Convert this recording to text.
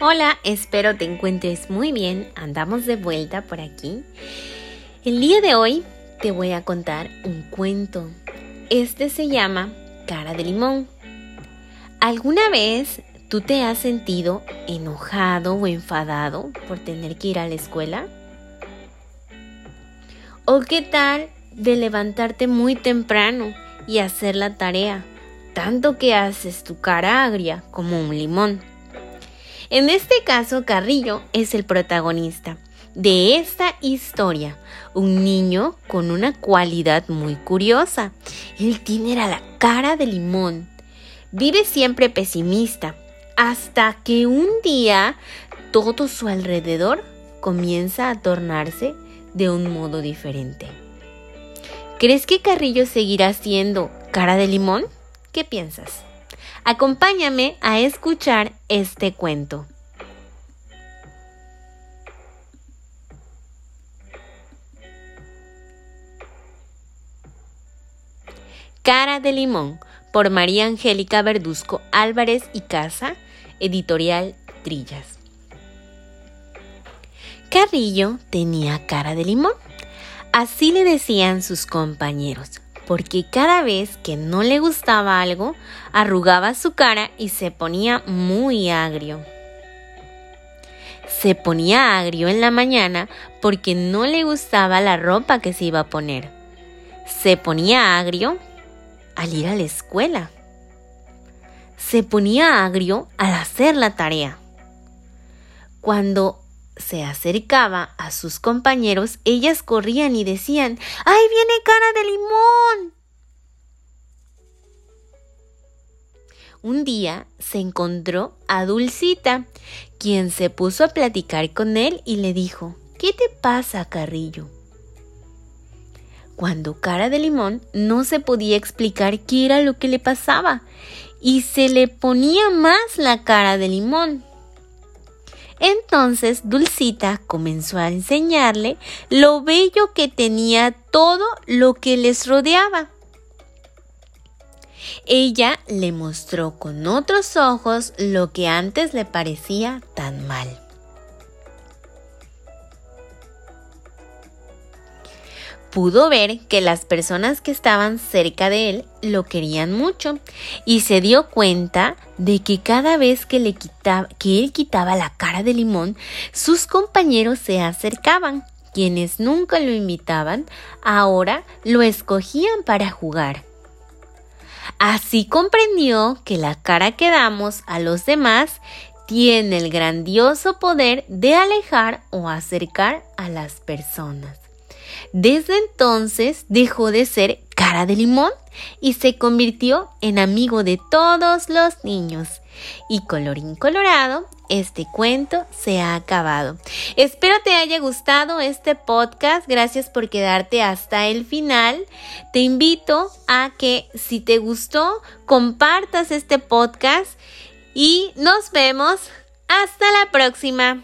Hola, espero te encuentres muy bien. Andamos de vuelta por aquí. El día de hoy te voy a contar un cuento. Este se llama Cara de Limón. ¿Alguna vez tú te has sentido enojado o enfadado por tener que ir a la escuela? ¿O qué tal de levantarte muy temprano y hacer la tarea, tanto que haces tu cara agria como un limón? En este caso, Carrillo es el protagonista de esta historia, un niño con una cualidad muy curiosa. Él tiene la cara de limón. Vive siempre pesimista, hasta que un día todo su alrededor comienza a tornarse de un modo diferente. ¿Crees que Carrillo seguirá siendo cara de limón? ¿Qué piensas? Acompáñame a escuchar este cuento. Cara de Limón por María Angélica Verduzco Álvarez y Casa, editorial Trillas. Carrillo tenía cara de limón. Así le decían sus compañeros, porque cada vez que no le gustaba algo, arrugaba su cara y se ponía muy agrio. Se ponía agrio en la mañana porque no le gustaba la ropa que se iba a poner. Se ponía agrio al ir a la escuela. Se ponía agrio al hacer la tarea. Cuando se acercaba a sus compañeros, ellas corrían y decían, ¡Ay, viene cara de limón! Un día se encontró a Dulcita, quien se puso a platicar con él y le dijo, ¿Qué te pasa, Carrillo? Cuando cara de limón no se podía explicar qué era lo que le pasaba y se le ponía más la cara de limón. Entonces Dulcita comenzó a enseñarle lo bello que tenía todo lo que les rodeaba. Ella le mostró con otros ojos lo que antes le parecía tan mal. Pudo ver que las personas que estaban cerca de él lo querían mucho y se dio cuenta de que cada vez que, le quitaba, él quitaba la cara de limón, sus compañeros se acercaban. Quienes nunca lo invitaban, ahora lo escogían para jugar. Así comprendió que la cara que damos a los demás tiene el grandioso poder de alejar o acercar a las personas. Desde entonces dejó de ser cara de limón y se convirtió en amigo de todos los niños. Y colorín colorado, este cuento se ha acabado. Espero te haya gustado este podcast. Gracias por quedarte hasta el final. Te invito a que si te gustó, compartas este podcast y nos vemos hasta la próxima.